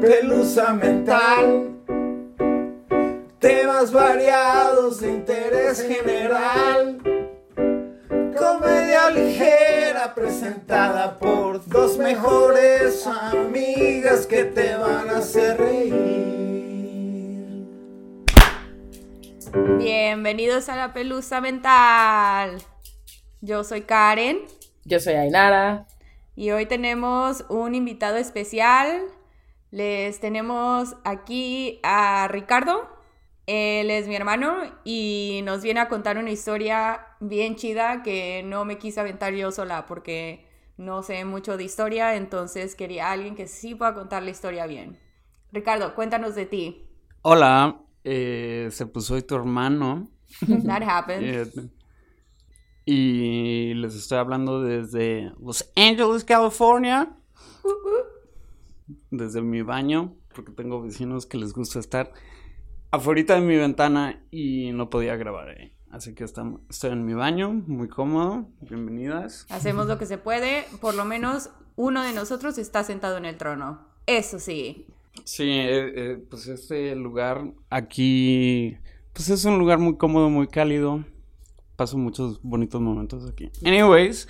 pelusa mental. Temas variados de interés general. Comedia ligera presentada por dos mejores amigas que te van a hacer reír. Bienvenidos a la pelusa mental. Yo soy Karen Yo soy Ainara. y hoy tenemos un invitado especial. Les tenemos aquí a Ricardo. Él es mi hermano y nos viene a contar una historia bien chida que no me quise aventar yo sola porque no sé mucho de historia, entonces quería a alguien que sí pueda contar la historia bien. Ricardo, cuéntanos de ti. Hola, eh, se puso hoy tu hermano. That happened. Eh, y les estoy hablando desde Los Angeles, California. Desde mi baño, porque tengo vecinos que les gusta estar afuera de mi ventana y no podía grabar ahí. Así que estam- estoy en mi baño, muy cómodo. Bienvenidas. Hacemos lo que se puede, por lo menos uno de nosotros está sentado en el trono. Eso sí. Sí, eh, eh, pues este lugar aquí, pues es un lugar muy cómodo, muy cálido. Paso muchos bonitos momentos aquí. Anyways,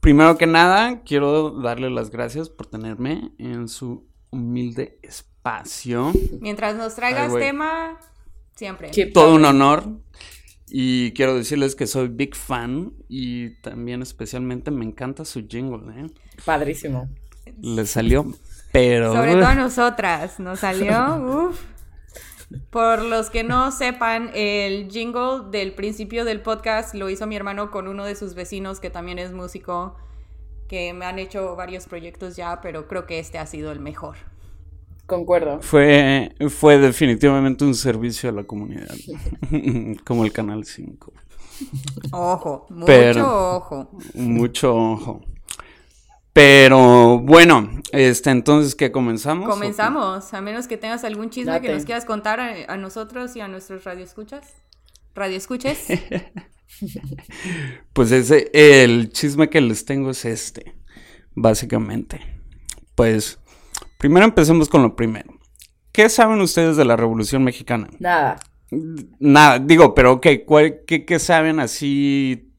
primero que nada, quiero darle las gracias por tenerme en su humilde espacio. Mientras nos Ay, traigas güey. tema, siempre. Keep Todo un honor. Y quiero decirles que soy big fan y también especialmente me encanta su jingle, ¿eh? Padrísimo. Le salió, pero... Sobre todo a nosotras, nos salió. uf. Por los que no sepan, el jingle del principio del podcast lo hizo mi hermano con uno de sus vecinos que también es músico, que me han hecho varios proyectos ya, pero creo que este ha sido el mejor. Concuerdo. Fue, fue definitivamente un servicio a la comunidad, como el Canal 5. Ojo, mucho Pero- ojo. Mucho ojo. Pero bueno, este, entonces, ¿qué comenzamos? Comenzamos, a menos que tengas algún chisme que nos quieras contar a, a nosotros y a nuestros radioescuchas. ¿Radioescuches? Pues ese, el chisme que les tengo es este, básicamente. Pues, primero empecemos con lo primero. ¿Qué saben ustedes de la Revolución Mexicana? Nada. Nada, digo, pero ok, ¿cuál- qué, qué saben así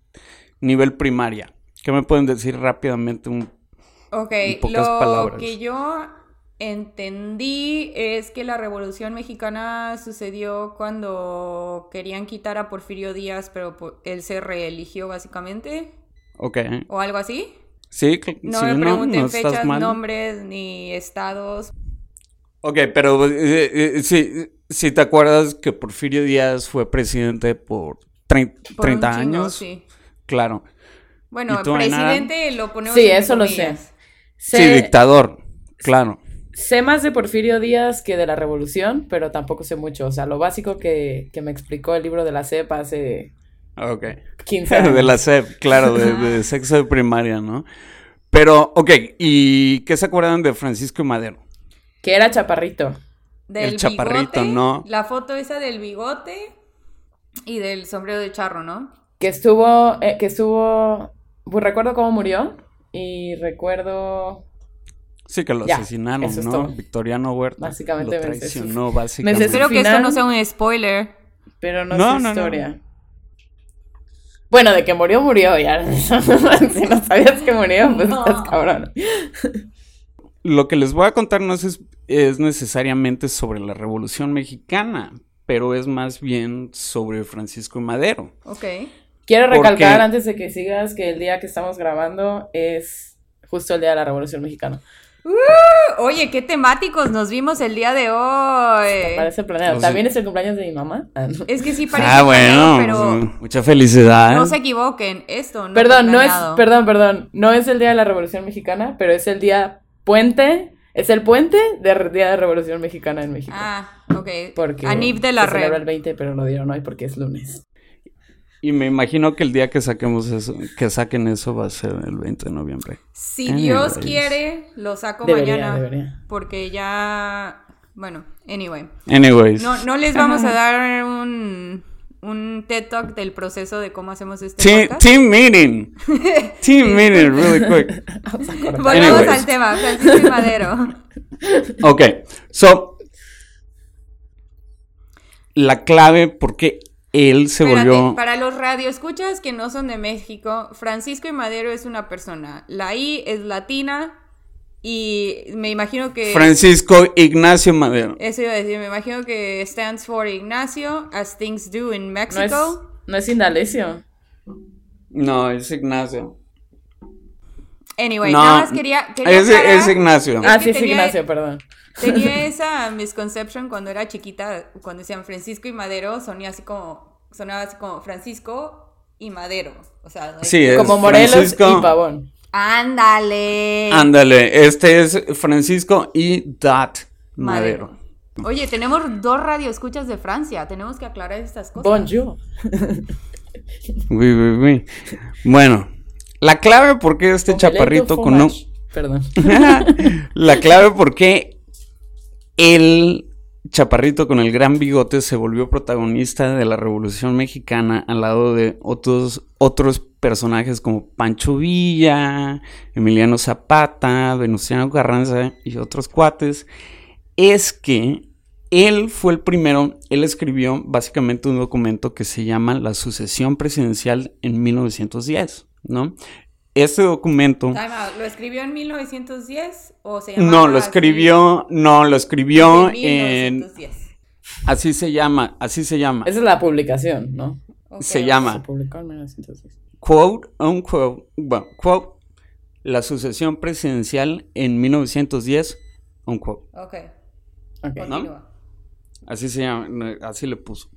nivel primaria? ¿Qué me pueden decir rápidamente? Un... Ok, En pocas lo palabras. que yo entendí es que la Revolución Mexicana sucedió cuando querían quitar a Porfirio Díaz, pero él se reeligió básicamente, Ok, o algo así. sí, No sí, me pregunten no estás fechas, mal. nombres ni estados. Ok, pero eh, eh, sí, si te acuerdas que Porfirio Díaz fue presidente por trein- por un 30 chingo, años, sí. claro. Bueno, presidente lo ponemos Sí, eso lo sé. Sí, dictador, claro. sé más de Porfirio Díaz que de la Revolución, pero tampoco sé mucho. O sea, lo básico que, que me explicó el libro de la CEPA hace Ok. 15 años. De la SEP, claro, de, de sexo de primaria, ¿no? Pero, ok, ¿y qué se acuerdan de Francisco y Madero? Que era chaparrito. Del El chaparrito, bigote, ¿no? La foto esa del bigote y del sombrero de charro, ¿no? Que estuvo, eh, que estuvo, pues recuerdo cómo murió y recuerdo, Sí, que lo Ya, asesinaron, es ¿no? todo. Victoriano Huerta. Básicamente lo traicionó, básicamente. Espero que esto no sea un spoiler. pero no, No, sé no, no. historia. Bueno, de que murió, murió, ya. si no sabías que murió, pues No. estás cabrón. Lo que les voy a contar no es, es necesariamente sobre la Revolución Mexicana, pero es más bien sobre Francisco y Madero. Ok. Quiero Porque- recalcar antes de que sigas que el día que estamos grabando es justo el día de la Revolución Mexicana. Oye, qué temáticos nos vimos el día de hoy. Parece planeado. ¿También es el cumpleaños de mi mamá? Ah, no. Es que sí parece ah, planeado, bueno, pero pues, mucha felicidad. no se equivoquen. Esto no Perdón, no es, perdón, perdón. No es el día de la Revolución Mexicana, pero es el día puente. Es el puente del día de Revolución Mexicana en México. Ah, ok. porque Anif de la se celebra red. el 20, pero lo dieron hoy porque es lunes. Y me imagino que el día que saquemos eso, que saquen eso va a ser el 20 de noviembre. Si Anyways. Dios quiere, lo saco Debería, mañana. debería. Porque ya. Bueno, anyway. Anyways. No, no les vamos a dar un, un TED Talk del proceso de cómo hacemos este Team, podcast. team meeting. Team meeting, really quick. Volvemos al tema, Francisco y Madero. Ok, so. La clave porque él se Espérate, volvió. para los radioescuchas que no son de México, Francisco y Madero es una persona. La I es latina y me imagino que... Francisco Ignacio Madero. Eso iba a decir, me imagino que stands for Ignacio, as things do in No es, Mexico. no es Indalecio. No, es Ignacio. Anyway, no, nada más quería... quería es, es Ignacio. Ah, sí, es tenía- Ignacio, perdón. Tenía esa misconception cuando era chiquita, cuando decían Francisco y Madero, sonía así como, sonaba así como Francisco y Madero. O sea, like- Sí, es Como Morelos Francisco- y Pavón. ándale. Ándale, este es Francisco y Dot Madero. Oye, tenemos dos radioescuchas de Francia, tenemos que aclarar estas cosas. Bonjour. Oui, oui, oui. Bueno, la clave por qué este Omelette chaparrito con un... Perdón. la clave por qué el chaparrito con el gran bigote se volvió protagonista de la Revolución Mexicana al lado de otros, otros personajes como Pancho Villa, Emiliano Zapata, Venustiano Carranza y otros cuates, es que él fue el primero, él escribió básicamente un documento que se llama La sucesión presidencial en 1910, ¿no? Este documento... Time out, ¿Lo escribió en 1910 o se llamaba No, lo así? escribió, no, lo escribió en... 1910. Así se llama, así se llama. Esa es la publicación, ¿no? Ok. Se Se llama, publicó en 1910. quote, unquote, bueno, quote, la sucesión presidencial en 1910, unquote. Ok, Ok. continúa. Así se llama, no, así le puso.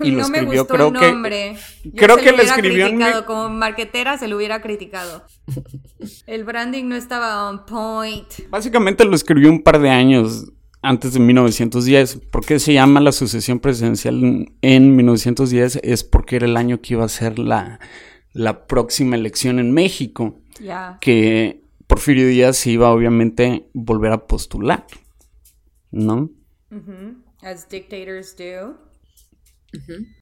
Y lo no me gustó creo el que- nombre. Yo creo se que lo escribió en criticado. Como marquetera se lo hubiera criticado. El branding no estaba on point. Básicamente lo escribió un par de años antes de 1910. ¿Por qué se llama la sucesión presidencial en- en 1910? Es porque era el año que iba a ser la, la próxima elección en México. Ya. que Porfirio Díaz iba obviamente volver a postular, ¿no? As dictators do.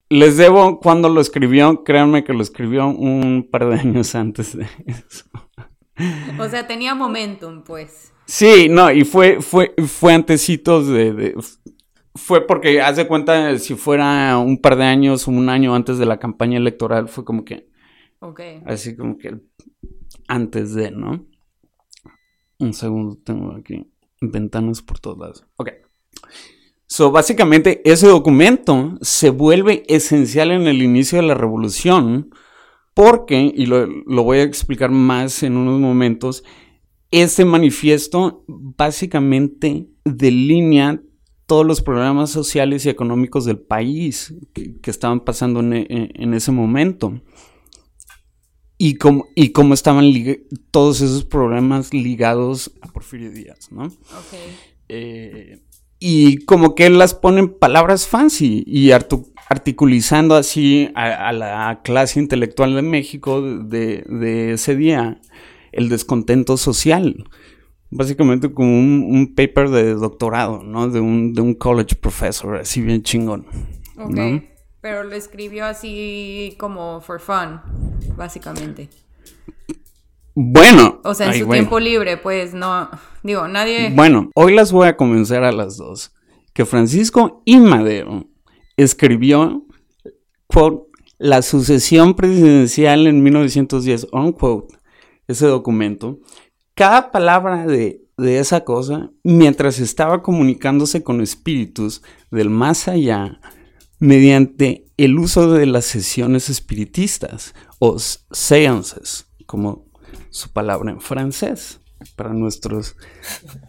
Les debo cuando lo escribió, créanme que lo escribió un par de años antes de eso. O sea, tenía momentum, pues. Sí, no, y fue, fue, fue antecitos de, de- fue porque, haz de cuenta, si fuera un par de años, un año antes de la campaña electoral, fue como que, Ok. así como que antes de, ¿no? Un segundo, tengo aquí ventanas por todos lados. Ok. So, básicamente, ese documento se vuelve esencial en el inicio de la revolución porque, y lo, lo voy a explicar más en unos momentos, este manifiesto básicamente delinea todos los problemas sociales y económicos del país que, que estaban pasando en, en- ese momento. Y cómo, y cómo estaban todos esos problemas ligados a Porfirio Díaz, ¿no? Eh, y como que las pone en palabras fancy y articulizando así a, la clase intelectual de México de, ese día el descontento social. Básicamente como un, paper de doctorado, ¿no? De un, de un college professor, así bien chingón. ¿no? Pero lo escribió así como for fun, básicamente. Bueno. O sea, en ay, su tiempo libre, pues no. Digo, nadie. Bueno, hoy las voy a convencer a las dos. Que Francisco y Madero escribió, quote, la sucesión presidencial en 1910, unquote, ese documento. Cada palabra de, de esa cosa, mientras estaba comunicándose con espíritus del más allá, mediante el uso de las sesiones espiritistas o seances, como su palabra en francés, para nuestros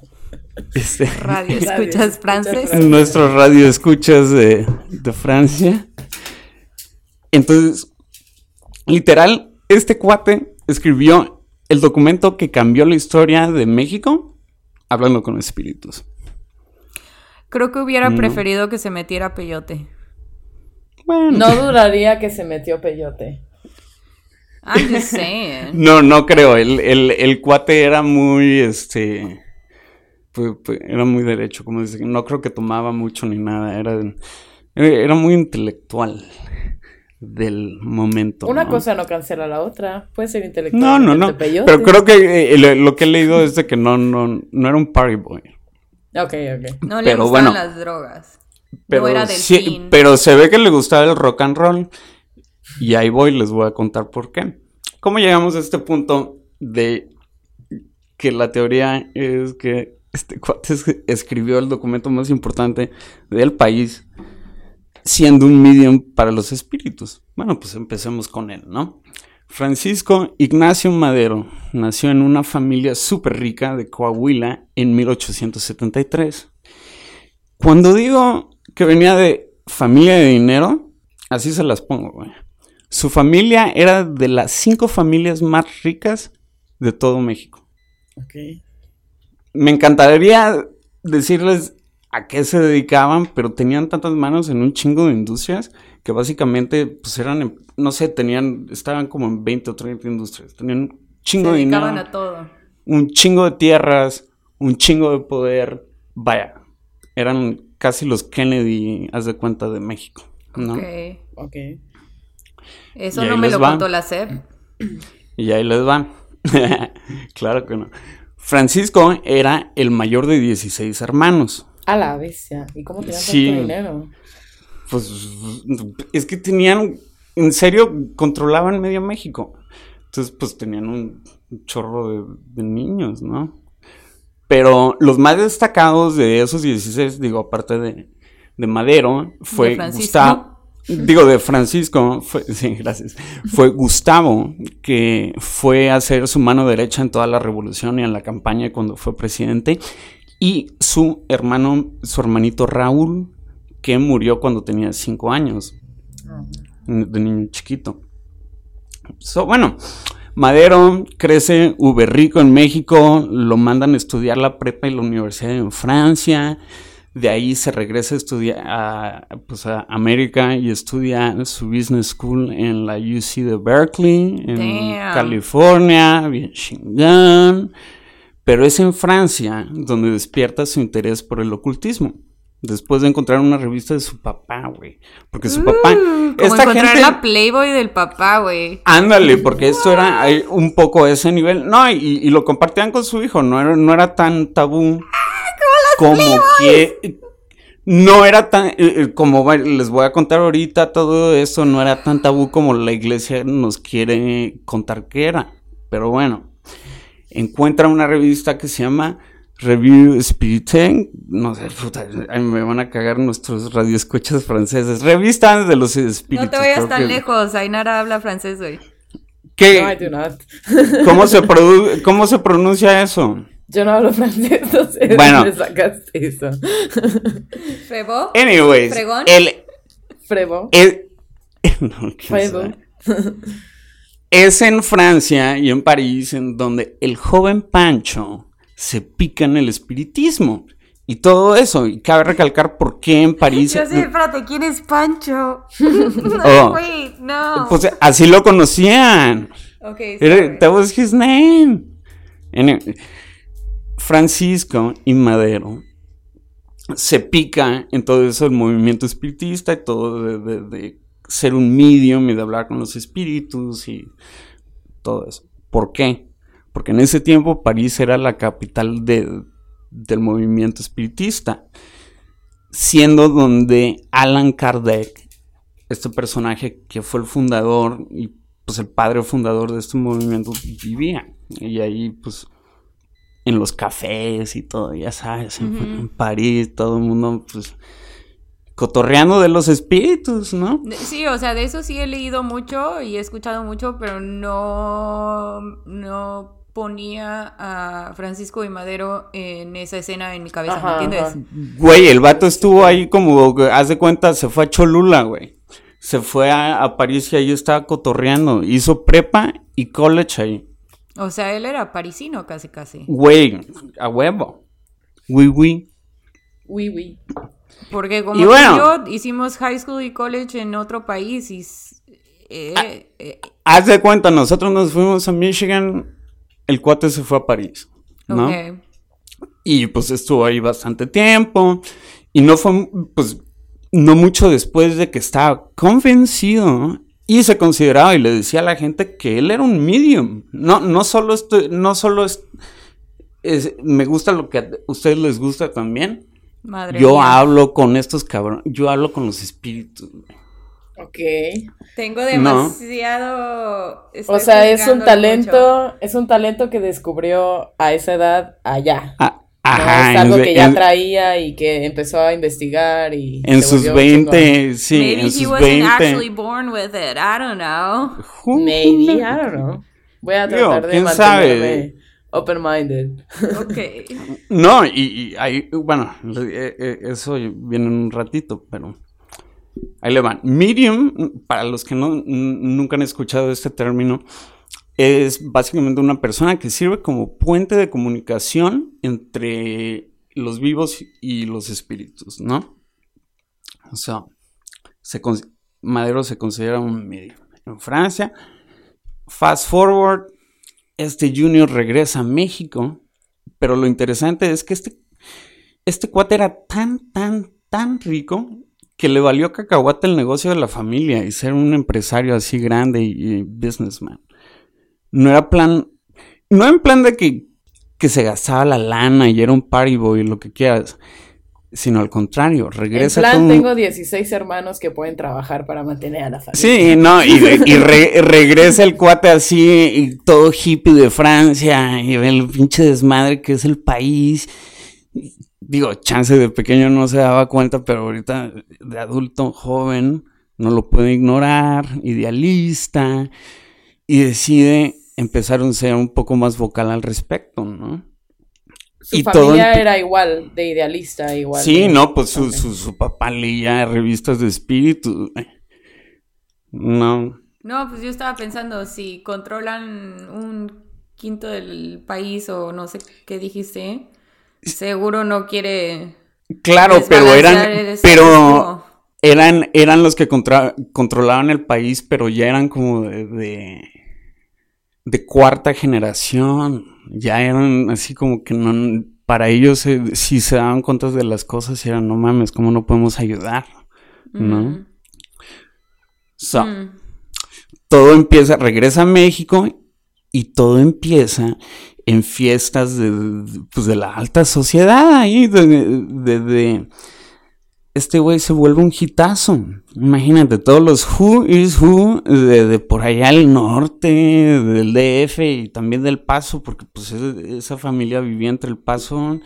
este, Radio Radio escuchas escuchas francés. nuestros radioescuchas de, de Francia. Entonces, literal, este cuate escribió el documento que cambió la historia de México hablando con espíritus. Creo que hubiera No. preferido que se metiera peyote. Bueno, No duraría que se metió peyote. I'm just saying. no, no creo. El, el- el cuate era muy, este, pu- pu- era muy derecho, como dice. No creo que tomaba mucho ni nada. Era, Era muy intelectual del momento. Una ¿no? cosa no cancela la otra. Puede ser intelectual. No, no, no. Pero creo que eh, lo, lo que he leído es de que no, no, no era un party boy. Ok, ok. No le gustaban bueno. las drogas. Pero, no era sí- delfín. pero se ve que le gustaba el rock and roll. Y ahí voy, les voy a contar por qué. ¿Cómo llegamos a este punto de que la teoría es que este cuate es- escribió el documento más importante del país, siendo un medium para los espíritus? Bueno, pues empecemos con él, ¿no? Francisco Ignacio Madero nació en una familia súper rica de Coahuila en 1873. Cuando digo que venía de familia de dinero, así se las pongo, güey. Su familia era de las cinco familias más ricas de todo México. Ok. Me encantaría decirles a qué se dedicaban, pero tenían tantas manos en un chingo de industrias que básicamente, pues eran, em- no sé, tenían, estaban como en 20 o 30 industrias. Tenían un chingo Se de dinero dedicaban a todo. un chingo de tierras, un chingo de poder. Vaya, eran casi los Kennedy, haz de cuenta, de México. ¿no? Ok. Ok. Eso no me lo va. contó la SEP. Y ahí les van. claro que no. Francisco era el mayor de 16 hermanos. A la bestia. ¿Y cómo tenían Sí. tanto dinero? Pues es que tenían, en serio, controlaban medio México. Entonces, pues tenían un chorro de, de niños, ¿no? Pero los más destacados de esos 16, digo, aparte de, de Madero, fue De. Gustavo. Digo, de Francisco, fue, sí, gracias. Fue Gustavo, que fue a ser su mano derecha en toda la revolución y en la campaña cuando fue presidente. Y su hermano, su hermanito Raúl, que murió cuando tenía cinco años, de niño chiquito. So, bueno, Madero crece uber rico en México, lo mandan a estudiar la prepa y la universidad en Francia. De ahí se regresa a estudiar a, pues, a América y estudia su business school en la UC de Berkeley, en Damn. California, bien chingón. Pero es en Francia donde despierta su interés por el ocultismo. Después de encontrar una revista de su papá, güey. Porque su papá. Mm, Como esta encontrar gente. la Playboy del papá, güey. Ándale, porque esto era un poco ese nivel. No, y, y lo compartían con su hijo, no era, no era tan tabú como que. No era tan. eh, eh, como les voy a contar ahorita, todo eso no era tan tabú como la iglesia nos quiere contar que era. Pero bueno, encuentra una revista que se llama Review Spiritain. No sé, puta, ay, me van a cagar nuestros radioescuchas franceses. Revista de los espíritus. No te vayas tan que- lejos. Ainara habla francés, güey. ¿Qué? No, I do not. ¿Cómo se, ¿Cómo se pronuncia eso? Yo no hablo francés, no de Bueno. dónde sacaste eso. ¿Febo? Anyways, ¿Fregón? el, Frevo. el- no, sabe. es en Francia y en París en donde el joven Pancho se pica en el espiritismo y todo eso. Y cabe recalcar por qué en París. Ya sé, espérate, ¿quién es Pancho? Oh. Wait, no. Pues así lo conocían. ok, sorry. That was his name. Anyway, Francisco y Madero se pica en todo eso el movimiento espiritista y todo de, ser un medium y de hablar con los espíritus y todo eso. ¿Por qué? Porque en ese tiempo París era la capital de- del movimiento espiritista, siendo donde Alan Kardec, este personaje que fue el fundador y pues el padre fundador de este movimiento vivía. Y ahí pues en los cafés y todo, ya sabes, en, París, todo el mundo pues cotorreando de los espíritus, ¿no? Sí, o sea, de eso sí he leído mucho y he escuchado mucho, pero no, no ponía a Francisco y Madero en esa escena en mi cabeza, Ajá, ¿me entiendes? ajá. Güey, el vato estuvo ahí como, haz de cuenta, se fue a Cholula, güey. Se fue a, a París y ahí estaba cotorreando. Hizo prepa y college ahí. O sea, él era parisino casi, casi. Güey, a huevo. Oui, oui. Oui, oui. Porque como Y bueno. yo hicimos high school y college en otro país y... s- eh, eh, Haz de cuenta, nosotros nos fuimos a Michigan, el cuate se fue a París, ¿no? Y pues estuvo ahí bastante tiempo. Y no fue, pues, no mucho después de que estaba convencido y se consideraba y le decía a la gente que él era un medium. No, no solo esto, no solo es, es- me gusta lo que a ustedes les gusta también. Madre Yo mía. hablo con estos cabrones, yo hablo con los espíritus. Ok. Tengo demasiado. O estoy sea, es un mucho. talento, es un talento que descubrió a esa edad allá. Ah, ¿no? ajá, es algo en- que ya en- traía y que empezó a investigar y En sus volvió 20, sí, Maybe en he sus wasn't 20. actually born with it. I don't know. Maybe, I don't know. Voy a tratar de ¿quién mantenerme sabe? open-minded. Ok. No, y, y ahí, bueno, eh, eh, eso viene en un ratito, pero ahí le van. Medium, para los que no, nunca han escuchado este término, es básicamente una persona que sirve como puente de comunicación entre los vivos y los espíritus, ¿no? O sea, Madero se considera un medium. En Francia, fast forward, este Junior regresa a México, pero lo interesante es que este, este cuate era tan, tan, tan rico que le valió cacahuate el negocio de la familia y ser un empresario así grande y businessman. No era plan, no en plan de que, que se gastaba la lana y era un party boy, lo que quieras, sino al contrario, En regresa plan, con- tengo 16 hermanos que pueden trabajar para mantener a la familia. Sí, no, y, re- y re- regresa el cuate así, y todo hippie de Francia, y el pinche desmadre que es el país. Digo, chance de pequeño no se daba cuenta, pero ahorita de adulto joven no lo puede ignorar, idealista, y decide empezar a ser un poco más vocal al respecto, ¿no? Su Y todo familia era igual, de idealista, igual. Sí, de- no, pues su, su, su papá leía revistas de espíritu. No, No, pues yo estaba pensando, si controlan un quinto del país o no sé qué dijiste, seguro no quiere. Claro, pero eran, pero eran, eran los que contra- controlaban el país, pero ya eran como de, de, de cuarta generación. Ya eran así como que no, para ellos eh, si se daban cuenta de las cosas eran, no mames, ¿cómo no podemos ayudar? ¿no? Mm. So, Mm. todo empieza, regresa a México y todo empieza en fiestas de, pues de la alta sociedad ahí, de, de- de- este güey se vuelve un hitazo. Imagínate, todos los Who is Who de, por allá al norte, del DF y también del Paso, porque pues es- esa familia vivía entre el Paso,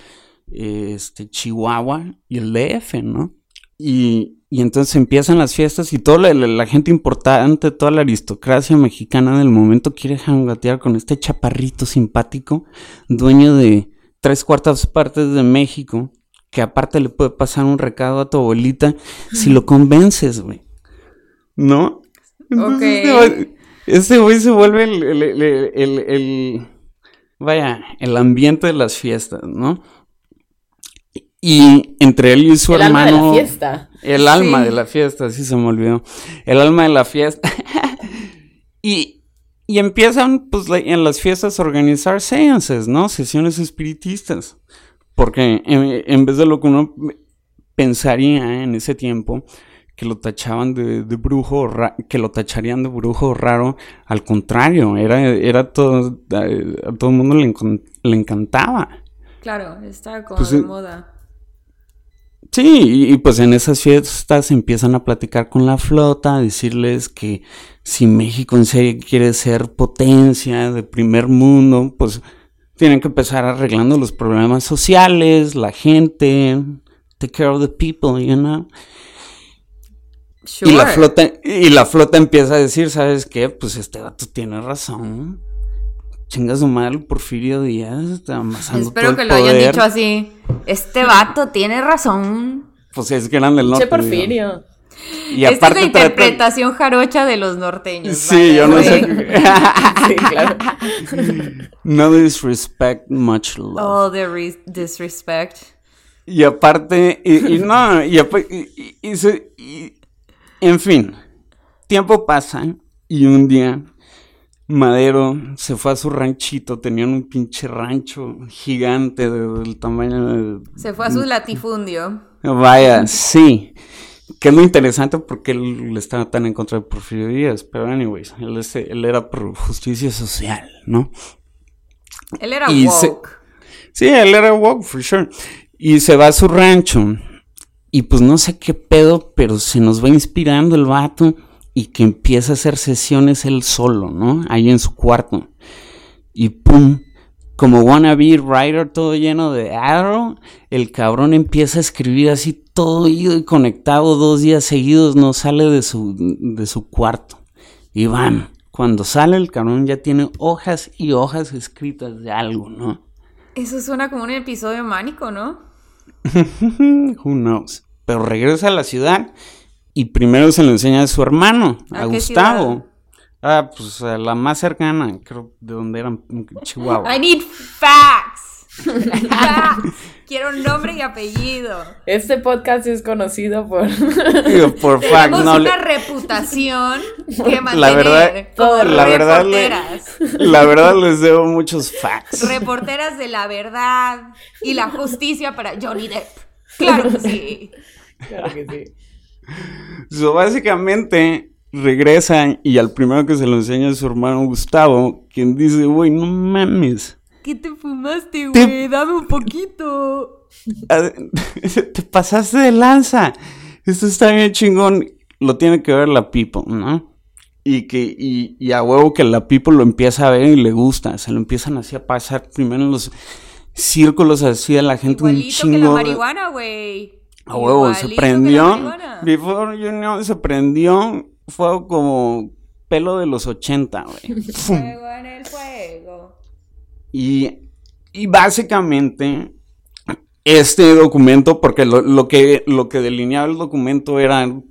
este, Chihuahua y el DF, ¿no? Y, y entonces empiezan las fiestas y toda la, la- la gente importante, toda la aristocracia mexicana del momento quiere jangatear con este chaparrito simpático, dueño de tres cuartas partes de México, que aparte le puede pasar un recado a tu abuelita si lo convences, güey. ¿No? Entonces, este güey- Este güey se vuelve el, el- el- el- el- vaya, el ambiente de las fiestas, ¿no? Y entre él y su el alma hermano. de la fiesta. El alma Sí. de la fiesta, sí se me olvidó. El alma de la fiesta. y, y empiezan, pues, en las fiestas a organizar seances, ¿no? Sesiones espiritistas. Porque en, en vez de lo que uno pensaría en ese tiempo, que lo tachaban de, de brujo, que lo tacharían de brujo raro, al contrario, era, era todo, a, todo el mundo le, le encantaba. Claro, está como Pues, de moda. Sí, y, y pues en esas fiestas empiezan a platicar con la flota, a decirles que si México en serio quiere ser potencia de primer mundo, pues tienen que empezar arreglando los problemas sociales, la gente, take care of the people, you know. Sure. Y la flota, y la flota empieza a decir, ¿sabes qué? Pues este gato tiene razón. Chinga su madre el Porfirio Díaz, está amasando Espero todo que el lo hayan dicho así. Este vato tiene razón. Pues es que eran del norte. Che. Porfirio. Y Esta es aparte la tratan- interpretación jarocha de los norteños. Sí, yo no sé. Sí, claro. no disrespect, much love. All the re- disrespect. Y aparte, y, y no, y, y- y- y se- y- en fin, tiempo pasa y un día Madero se fue a su ranchito, tenían un pinche rancho gigante de- del tamaño de... Se fue a su latifundio. Vaya, sí. Que es lo interesante porque él estaba tan en contra de Porfirio Díaz. Pero, anyways, él, es- él era por justicia social, ¿no? Él era Y se- woke. Sí, él era woke, for sure. Y se va a su rancho. Y pues no sé qué pedo, pero se nos va inspirando el vato. Y que empieza a hacer sesiones él solo, ¿no? Ahí en su cuarto. Y pum. Como wannabe writer todo lleno de arrow, el cabrón empieza a escribir así todo ido y conectado dos días seguidos, no sale de su, de su cuarto. Y van, cuando sale el cabrón ya tiene hojas y hojas escritas de algo, ¿no? Eso suena como un episodio mánico, ¿no? Who knows? Pero regresa a la ciudad y primero se lo enseña a su hermano, a, ¿A qué Gustavo. Ah, pues a la más cercana, creo de donde eran Chihuahua. I need facts. Quiero nombre y apellido. Este podcast es conocido por... Digo, Por fact, Tenemos no, una le- reputación que mantener. La verdad- la verdad le- la verdad les debo muchos facts. Reporteras de la verdad y la justicia para Johnny Depp. Claro que sí. Claro que sí. So, básicamente regresa y al primero que se lo enseña es su hermano Gustavo, quien dice, güey, no mames. ¿Qué te fumaste, Te- güey? Dame un poquito. Te pasaste de lanza. Esto está bien chingón. Lo tiene que ver la People, ¿no? Y que, y, y a huevo que la People lo empieza a ver y le gusta. Se lo empiezan así a pasar primero en los círculos así a la gente un Igualito que la chingo. de- marihuana, güey. A huevo, se Igualito prendió. Before you know, se prendió. Fue como pelo de los 80, güey. Fuego en el fuego. Y, básicamente, este documento, porque lo, que, lo que delineaba el documento eran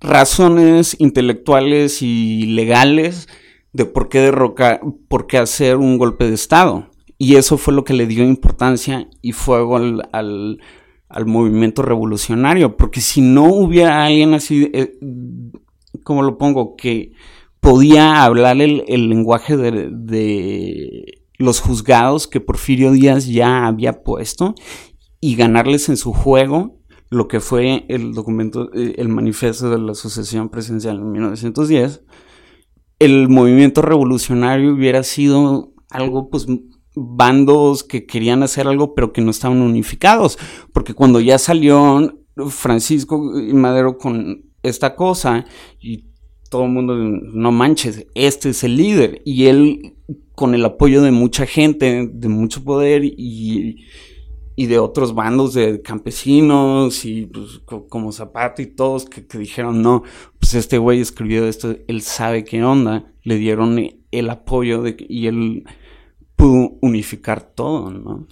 razones intelectuales y legales de por qué derrocar, por qué hacer un golpe de Estado. Y eso fue lo que le dio importancia y fuego al, al, movimiento revolucionario. Porque si no hubiera alguien así, eh, ¿cómo lo pongo? Que podía hablar el, el lenguaje de los juzgados que Porfirio Díaz ya había puesto y ganarles en su juego lo que fue el documento, eh, el manifiesto de la Asociación Presidencial en 1910, el movimiento revolucionario hubiera sido algo, pues, bandos que querían hacer algo pero que no estaban unificados, porque cuando ya salió Francisco Madero con esta cosa y todo el mundo, no manches, este es el líder y él con el apoyo de mucha gente, de mucho poder y, y de otros bandos de campesinos y pues, co- como Zapata y todos que, que dijeron, no, pues este güey escribió esto, él sabe qué onda, le dieron el apoyo de, y él pudo unificar todo, ¿no?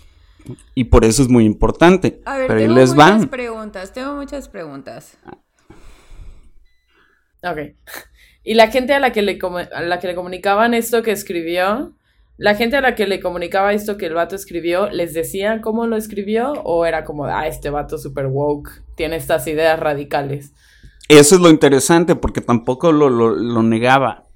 Y por eso es muy importante. A ver, Pero ahí tengo les muchas van. preguntas, tengo muchas preguntas. Ok. Y la gente a la que le, a la que le comunicaban esto que escribió, la gente a la que le comunicaba esto que el vato escribió, ¿les decían cómo lo escribió? ¿O era como, ah, este vato super woke, tiene estas ideas radicales? Eso es lo interesante porque tampoco lo, lo, lo negaba.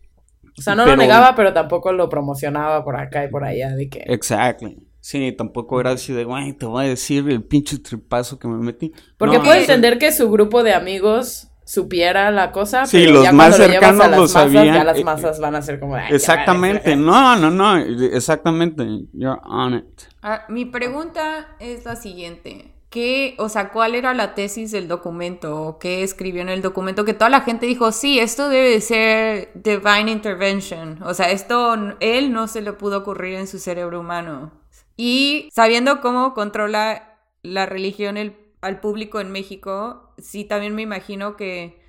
O sea, no Pero- lo negaba, pero tampoco lo promocionaba por acá y por allá, de que... Exactly. Sí, tampoco era así de, güey, te voy a decir el pinche tripazo que me metí. Porque No, puedo entender que su grupo de amigos supiera la cosa, Sí, pero los ya más lo a cercanos las lo masas, sabían. ya las masas van a ser como... "Ay, qué Exactamente, madre". no, no, no, exactamente. You're on it. Ah, mi pregunta es la siguiente. ¿Qué, o sea, cuál era la tesis del documento? ¿O ¿Qué escribió en el documento? Que toda la gente dijo, sí, esto debe de ser divine intervention. O sea, esto él no se le pudo ocurrir en su cerebro humano. Y sabiendo cómo controla la religión el- al público en México, sí, también me imagino que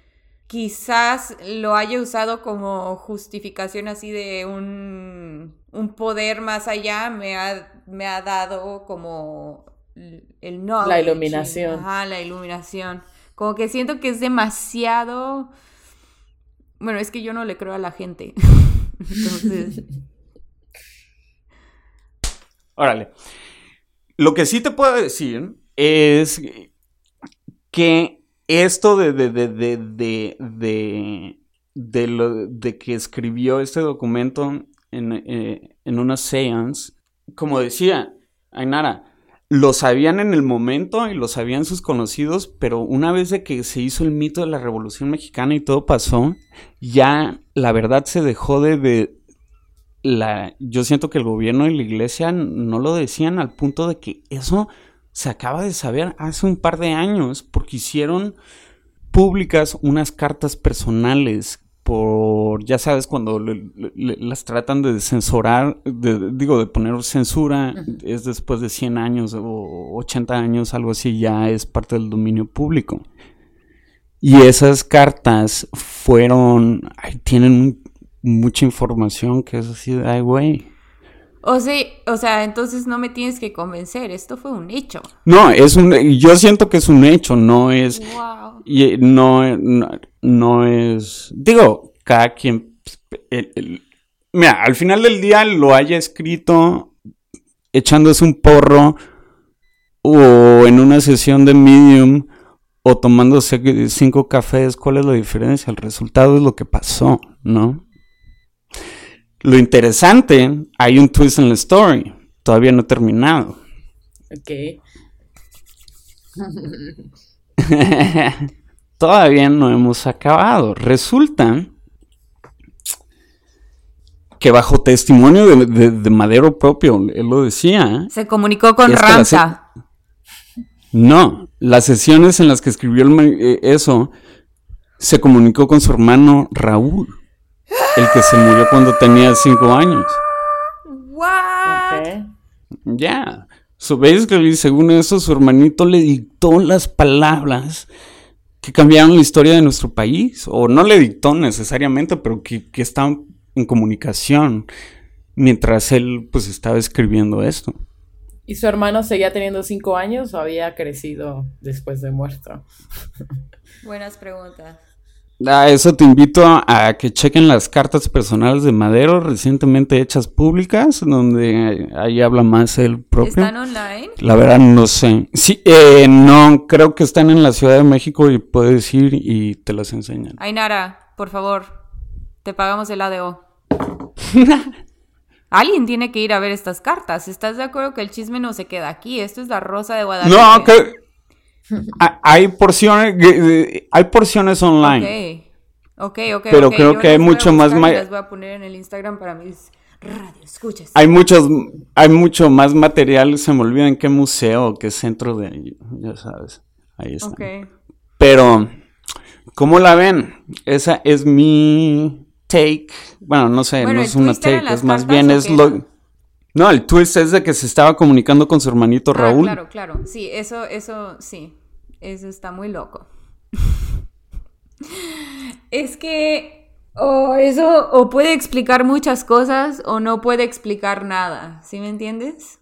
quizás lo haya usado como justificación así de un, un poder más allá, me ha, me ha dado como el no. La iluminación. Ajá, la iluminación. Como que siento que es demasiado... Bueno, es que yo no le creo a la gente. Entonces... Órale. Lo que sí te puedo decir es que esto de, de, de, de, de, lo, de que escribió este documento en, eh, en una seance, como decía Ainara, lo sabían en el momento y lo sabían sus conocidos, pero una vez de que se hizo el mito de la Revolución Mexicana y todo pasó, ya la verdad se dejó de, de la yo siento que el gobierno y la iglesia no lo decían al punto de que eso se acaba de saber hace un par de años porque hicieron públicas unas cartas personales por, ya sabes, cuando las tratan de censurar, digo, de poner censura, es después de 100 años o 80 años, algo así, ya es parte del dominio público. Y esas cartas fueron, tienen mucha información que es así de, ay, güey. O sea, o sea, entonces no me tienes que convencer, esto fue un hecho. No, es un, yo siento que es un hecho, no es, wow. y no, no no es, digo, cada quien, mira, al final del día lo haya escrito echándose un porro o en una sesión de medium o tomándose cinco cafés, ¿cuál es la diferencia? El resultado es lo que pasó, ¿no? Lo interesante, hay un twist en la story, todavía no he terminado. Ok. todavía no hemos acabado. Resulta que bajo testimonio de, Madero propio, él lo decía. Se comunicó con Ramsa. No, las sesiones en las que escribió eh, eso, se comunicó con su hermano Raúl, el que se murió cuando tenía cinco años. What? Ya. que según eso, su hermanito le dictó las palabras que cambiaron la historia de nuestro país, o no le dictó necesariamente, pero que, que están en comunicación mientras él pues estaba escribiendo esto. ¿Y su hermano seguía teniendo cinco años o había crecido después de muerto? Buenas preguntas. A eso te invito a, que chequen las cartas personales de Madero recientemente hechas públicas, donde ahí habla más él propio. ¿Están online? La verdad no sé. Sí, eh, no, creo que están en la Ciudad de México y puedes ir y te las enseñan. Ainara, por favor, te pagamos el ADO. Alguien tiene que ir a ver estas cartas. ¿Estás de acuerdo que el chisme no se queda aquí? Esto es la rosa de Guadalupe. No, que hay porciones, hay porciones online. Ok, ok, Pero creo que hay mucho más. Las voy a poner en el Instagram para mis radio escuchas. Hay muchos, hay mucho más material. Se me olvida en qué museo, qué centro de, ya sabes. Ahí está. Pero, ¿cómo la ven? Esa es mi take, bueno, no sé, no es una take, es más bien es lo... No, el twist es de que se estaba comunicando con su hermanito ah, Raúl. Claro, claro, sí, eso, eso, sí, eso está muy loco. es que o eso o puede explicar muchas cosas o no puede explicar nada, ¿sí me entiendes?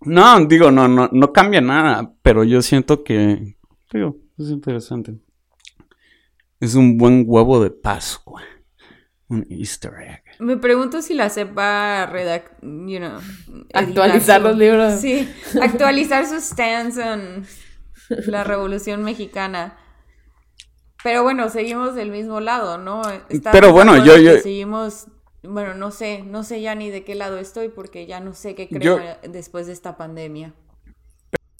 No, digo, no, no, no cambia nada, pero yo siento que, digo, es interesante. Es un buen huevo de Pascua. Un easter egg. Me pregunto si la sepa redact, you know, actualizar los libros. Sí, actualizar su stance en la Revolución Mexicana. Pero bueno, seguimos del mismo lado, ¿no? Pero bueno, yo, yo... Seguimos, bueno, no sé, no sé ya ni de qué lado estoy porque ya no sé qué creo después de esta pandemia.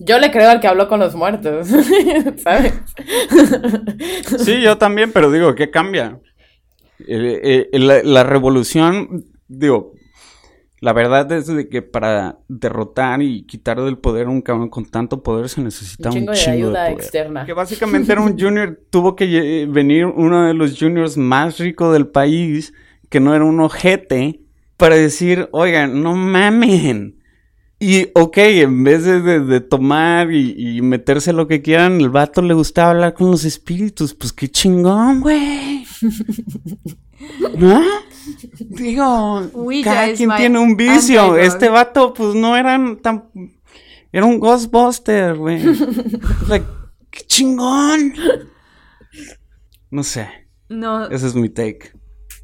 Yo le creo al que habló con los muertos, ¿sabes? Sí, yo también, pero digo, ¿qué cambia? Eh, eh, la, revolución, digo, la verdad es de que para derrotar y quitar del poder a un cabrón con tanto poder se necesita un chingo, de ayuda externa. Que básicamente era un junior, tuvo que venir uno de los juniors más ricos del país, que no era un ojete, para decir, oigan, no mamen. Y, ok, en vez de, tomar y, meterse lo que quieran, el vato le gustaba hablar con los espíritus. Pues qué chingón, güey. ¿No? Digo, cada quien tiene un vicio. Este vato, pues no eran tan. Era un Ghostbuster, güey. qué chingón. No sé. No. Ese es mi take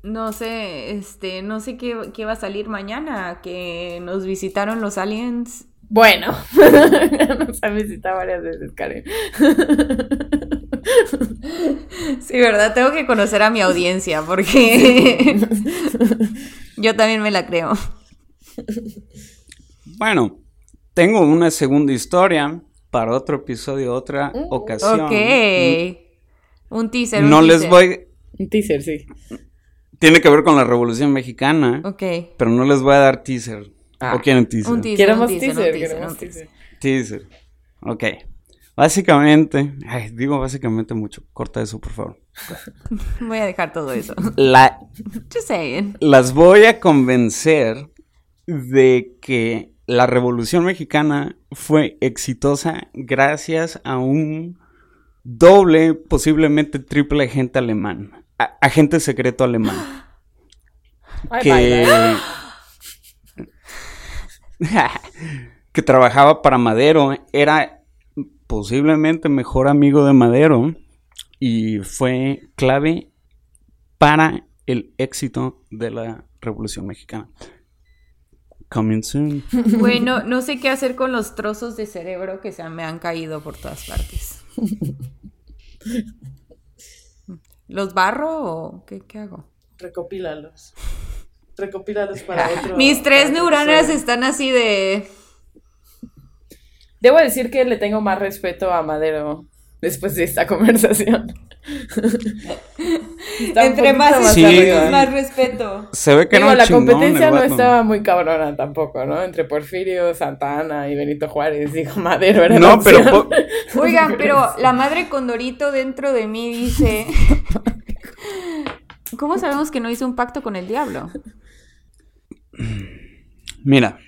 no sé, este, no sé qué, va a salir mañana, que nos visitaron los aliens. Bueno, nos han visitado varias veces, Karen. Sí, ¿verdad? Tengo que conocer a mi audiencia porque yo también me la creo. Bueno, tengo una segunda historia para otro episodio, otra Mm. ocasión. Ok. Un teaser. un No les voy. Un teaser, sí. Tiene que ver con la Revolución Mexicana, Ok. pero no les voy a dar teaser. Ah. ¿O quieren teaser? Un teaser. Queremos un teaser, un teaser, queremos un teaser. teaser. Teaser. Ok. Básicamente, ay, digo básicamente mucho. Corta eso, por favor. Voy a dejar todo eso. La, Just saying. las voy a convencer de que la Revolución Mexicana fue exitosa gracias a un doble, posiblemente triple agente alemán. A- agente secreto alemán. Que. que trabajaba para Madero, era posiblemente mejor amigo de Madero y fue clave para el éxito de la Revolución Mexicana. Coming soon. Bueno, no sé qué hacer con los trozos de cerebro que se me han caído por todas partes. ¿Los barro o qué, qué hago? Recopílalos. Recopílalos para otro. Mis tres neuronas están así de... Debo decir que le tengo más respeto a Madero después de esta conversación. Entre más Sí. estímulos, más respeto. Se ve que Digo, la competencia no estaba muy cabrona tampoco, ¿no? Entre Porfirio, Santana y Benito Juárez. Dijo Madero era la No, pero Oigan, pero la madre Condorito dentro de mí dice... ¿Cómo sabemos que no hizo un pacto con el diablo? Mira,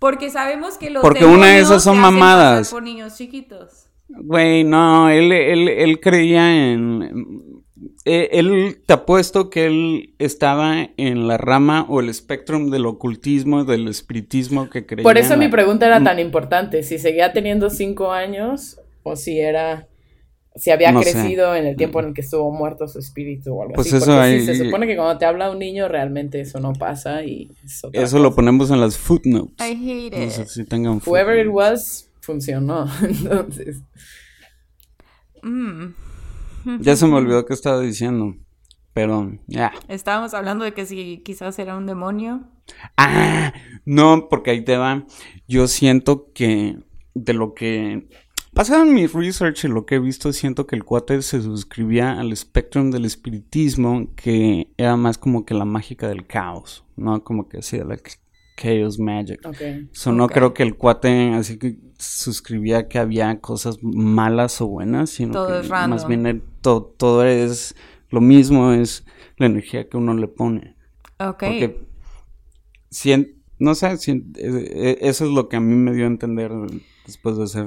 Porque sabemos que los Porque una de esas son mamadas. por niños chiquitos. güey, no, él, él, él creía en... eh, Él, te apuesto que él estaba en la rama o el espectrum del ocultismo, del espiritismo que creía. Por eso mi pregunta era tan importante. Si seguía teniendo cinco años o si era... Si había No sé. crecido en el tiempo en el que estuvo muerto su espíritu o algo Pues así. eso Porque ahí- sí, se supone que cuando te habla un niño realmente eso no pasa y es otra Eso lo ponemos en las footnotes. I hate No it. sé si tengan Whoever it was, funcionó. Entonces... Mm. Ya se me olvidó qué estaba diciendo. Pero, ya. Estábamos hablando de que si quizás era un demonio. Ah, no, porque ahí te va. Yo siento que de lo que basado en mi research y lo que he visto, siento que el cuate se suscribía al spectrum del espiritismo, que era más como que la mágica del caos, ¿no? Como que de la chaos magic. Ok. So, no creo que el cuate así que suscribía que había cosas malas o buenas, sino Todo que es random. más bien el- to- todo es lo mismo, es la energía que uno le pone. Ok. Porque no sé, sien- eh, eh, eso es lo que a mí me dio a entender después de hacer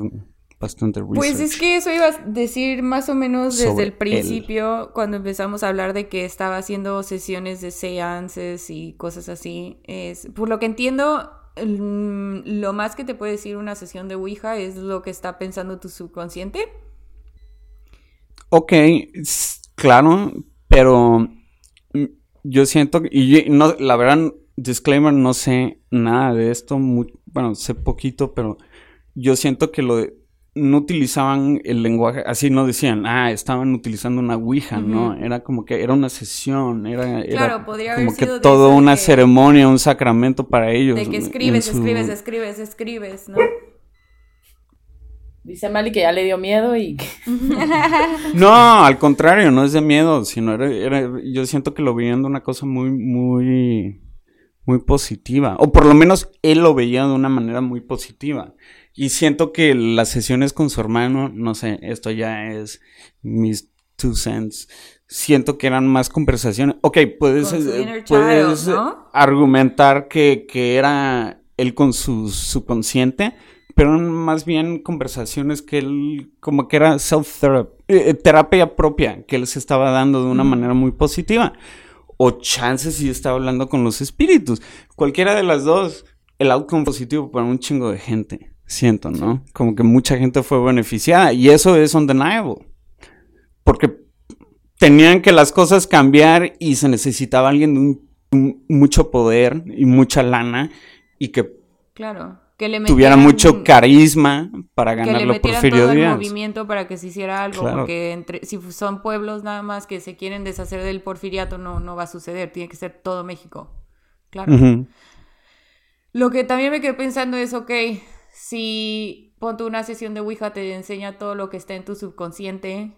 bastante research. Pues es que eso iba a decir más o menos desde el principio, cuando empezamos a hablar de que estaba haciendo sesiones de seances y cosas así. Es, por lo que entiendo, mm, lo más que te puede decir una sesión de Ouija es lo que está pensando tu subconsciente. Ok, claro, pero mm, yo siento que, y yo- no, la verdad, disclaimer, no sé nada de esto, mu- bueno, sé poquito, pero yo siento que lo de- no utilizaban el lenguaje, así no decían, ah, estaban utilizando una Ouija, ¿no? Era como que era una sesión, era, era Claro, podría haber como que sido todo de una que- ceremonia, un sacramento para ellos. De que escribes, su- escribes, escribes, escribes, ¿no? Dice Mali que ya le dio miedo y que... No, al contrario, no es de miedo, sino era, era- yo siento que lo veían de una cosa muy, muy, muy positiva. O por lo menos él lo veía de una manera muy positiva. Y siento que las sesiones con su hermano, no sé, esto ya es mis two cents. Siento que eran más conversaciones. Ok, puedes, eh, puedes child, ¿no? argumentar que, que era él con su subconsciente, pero eran más bien conversaciones que él, como que era self-therapy, terapia propia, que él se estaba dando de una manera muy positiva. O chances si estaba hablando con los espíritus. Cualquiera de las dos, el outcome positivo para un chingo de gente, siento, ¿no? Como que mucha gente fue beneficiada y eso es undeniable. Porque tenían que las cosas cambiar y se necesitaba alguien de un- un- mucho poder y mucha lana y que Claro. Que le tuviera mucho carisma para que le ganarlo metieran Porfirio todo el Díaz. movimiento para que se hiciera algo, Claro. porque entre, si son pueblos nada más que se quieren deshacer del porfiriato, no, no va a suceder, tiene que ser todo México. Claro. Lo que también me quedé pensando es, ok, si pon una sesión de Ouija te enseña todo lo que está en tu subconsciente,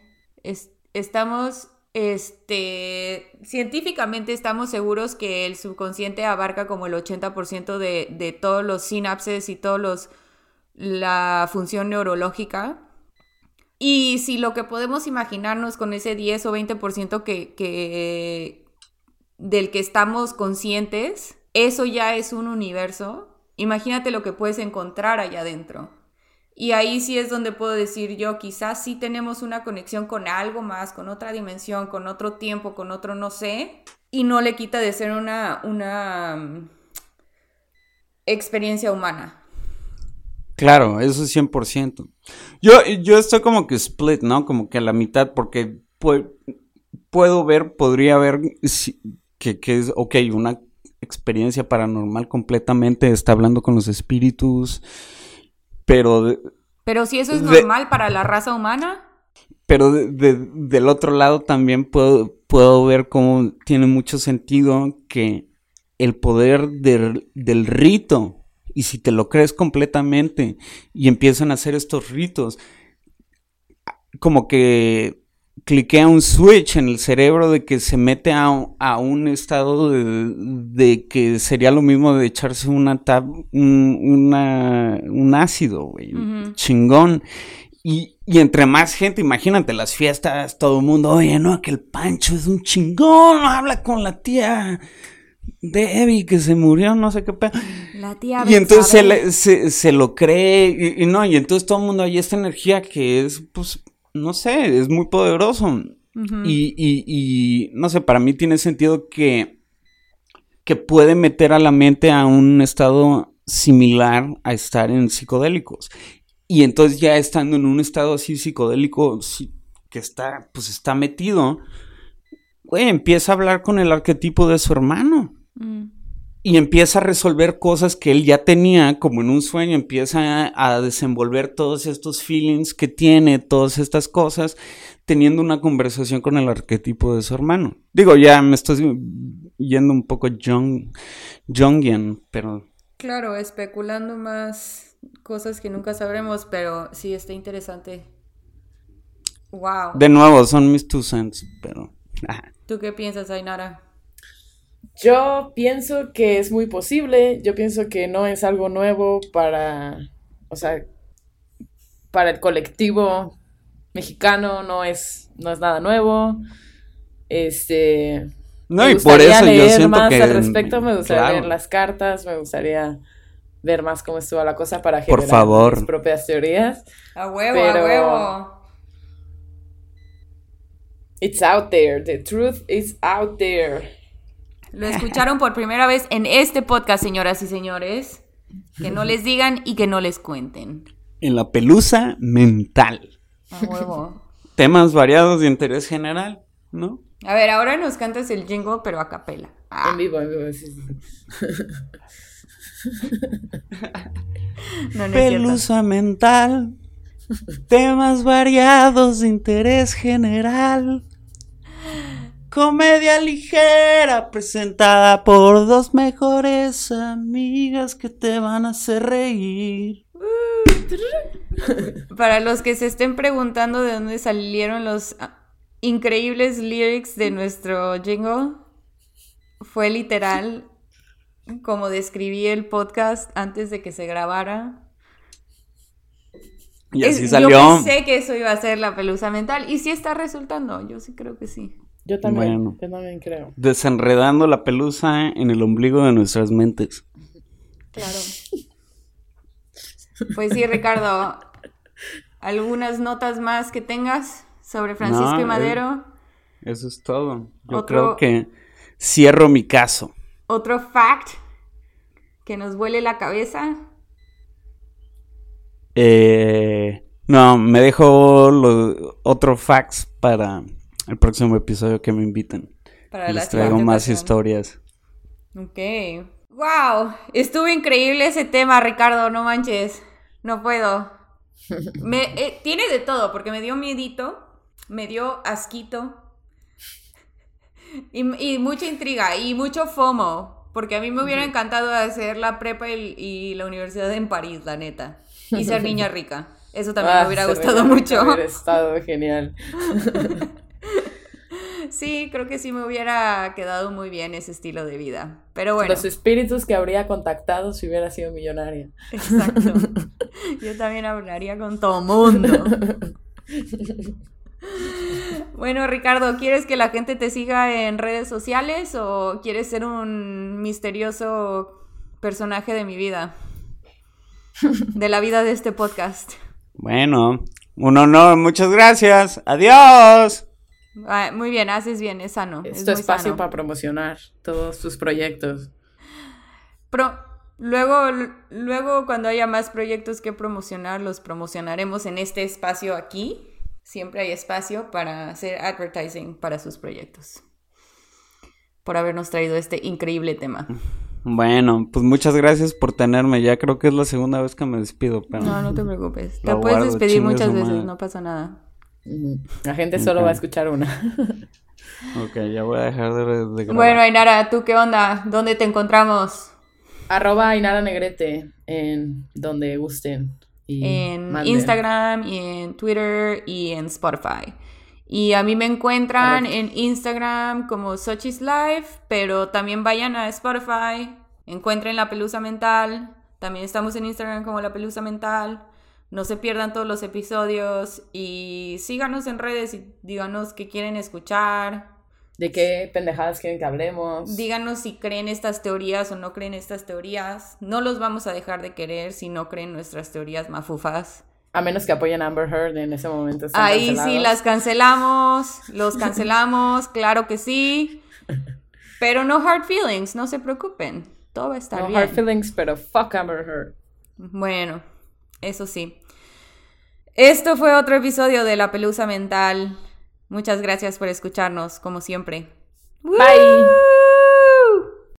estamos, este, científicamente estamos seguros que el subconsciente abarca como el 80% de, de todos los sinapses y todos los, la función neurológica. Y si lo que podemos imaginarnos con ese 10 o 20% que, que, del que estamos conscientes, eso ya es un universo, imagínate lo que puedes encontrar allá adentro. Y ahí sí es donde puedo decir yo, quizás sí tenemos una conexión con algo más, con otra dimensión, con otro tiempo, con otro no sé, y no le quita de ser una, una mm, experiencia humana. Claro, eso es 100%. Yo, yo estoy como que split, ¿no? Como que a la mitad, porque puedo ver, podría ver que, que es, ok, una experiencia paranormal completamente, está hablando con los espíritus, pero... pero si eso es normal para la raza humana. Pero del otro lado también puedo, puedo ver cómo tiene mucho sentido que el poder del, del rito, y si te lo crees completamente y empiezan a hacer estos ritos, como que cliquea un switch en el cerebro de que se mete a, un estado de, que sería lo mismo de echarse una tab, un, un ácido, güey, chingón. Y, y, entre más gente, imagínate las fiestas, todo el mundo, oye, no, que el Pancho es un chingón, habla con la tía Debbie que se murió, no sé qué pedo. La tía Y entonces se, se, lo cree, y, y, no, y entonces todo el mundo hay esta energía que es, pues, no sé, es muy poderoso. y, y, y, no sé, para mí tiene sentido que, que puede meter a la mente a un estado similar a estar en psicodélicos. Y entonces ya estando en un estado así psicodélico que está, pues está metido, güey, empieza a hablar con el arquetipo de su hermano. Mm y empieza a resolver cosas que él ya tenía como en un sueño, empieza a, desenvolver todos estos feelings que tiene, todas estas cosas, teniendo una conversación con el arquetipo de su hermano. Digo, ya me estoy yendo un poco Jung, Jungian, pero... Claro, especulando más cosas que nunca sabremos, pero sí está interesante. Wow. De nuevo, son mis two cents, pero... ¿Tú qué piensas, Ainara? Yo pienso que es muy posible, yo pienso que no es algo nuevo para, o sea, para el colectivo mexicano no es, no es nada nuevo. Este, no, y por eso yo siento más que al respecto, me gustaría leer las cartas, me gustaría ver más cómo estuvo la cosa para generar por favor. mis propias teorías. A huevo, a huevo. It's out there, the truth is out there. Lo escucharon por primera vez en este podcast, señoras y señores. Que no les digan y que no les cuenten. En la pelusa mental. A huevo. Temas variados de interés general, ¿no? A ver, ahora nos cantas el jingle, pero a capela. Ah. En vivo, en vivo, sí, pelusa mental. Temas variados de interés general. Comedia ligera presentada por dos mejores amigas que te van a hacer reír. Para los que se estén preguntando de dónde salieron los ah, increíbles lyrics de nuestro jingle, fue literal como describí el podcast antes de que se grabara. Y así salió. Yo pensé que eso iba a ser la pelusa mental y sí está resultando, yo sí creo que sí. Yo también, yo también creo. Desenredando la pelusa en el ombligo de nuestras mentes. Claro. Pues sí, Ricardo. ¿Algunas notas más que tengas sobre Francisco y Madero? eso es todo. Yo creo que cierro mi caso. ¿Otro fact que nos vuele la cabeza? Eh, no, me dejo otro facts para el próximo episodio que me inviten. Para Les traigo más historias. Ok. ¡Wow! Estuvo increíble ese tema, Ricardo, no manches. No puedo. Me, eh, tiene de todo, porque me dio miedito, me dio asquito y, y mucha intriga y mucho FOMO, porque a mí me hubiera encantado hacer la prepa y, y la universidad en París, la neta. Y ser niña rica. Eso también Ah, me hubiera gustado mucho. Hubiera estado genial. Sí, creo que sí me hubiera quedado muy bien ese estilo de vida. Pero bueno, Los espíritus que habría contactado si hubiera sido millonaria. exacto. Yo también hablaría con todo mundo. Bueno, Ricardo, ¿quieres que la gente te siga en redes sociales o quieres ser un misterioso personaje de mi vida? De la vida de este podcast. Bueno, un honor, muchas gracias. Adiós. Ah, muy bien, haces bien, es sano. Es es tu muy espacio sano. para promocionar todos tus proyectos. Pro- luego, luego, cuando haya más proyectos que promocionar, los promocionaremos en este espacio aquí. Siempre hay espacio para hacer advertising para sus proyectos. Por habernos traído este increíble tema. Bueno, pues muchas gracias por tenerme. Ya creo que es la segunda vez que me despido, pero No, no te preocupes. Te puedes guardo, despedir muchas veces, no pasa nada. La gente solo va a escuchar una. ok, ya voy a dejar de, de grabar. Bueno, Ainara, ¿tú qué onda? ¿Dónde te encontramos? Arroba Ainara Negrete en donde gusten. Y en manden. Instagram y en Twitter y en Spotify. Y a mí me encuentran Correcto. en Instagram como Sochi's Life, pero también vayan a Spotify, encuentren La Pelusa Mental. También estamos en Instagram como La Pelusa Mental. No se pierdan todos los episodios y síganos en redes y díganos qué quieren escuchar. ¿De qué pendejadas quieren que hablemos? Díganos si creen estas teorías o no creen estas teorías. No los vamos a dejar de querer si no creen nuestras teorías mafufas. A menos que apoyen a Amber Heard en ese momento. están Ahí sí las cancelamos, los cancelamos, claro que sí. Pero no hard feelings, no se preocupen. Todo va a estar No bien. hard feelings, pero fuck Amber Heard. Bueno, eso sí. Esto fue otro episodio de La Pelusa Mental. Muchas gracias por escucharnos, como siempre. Bye.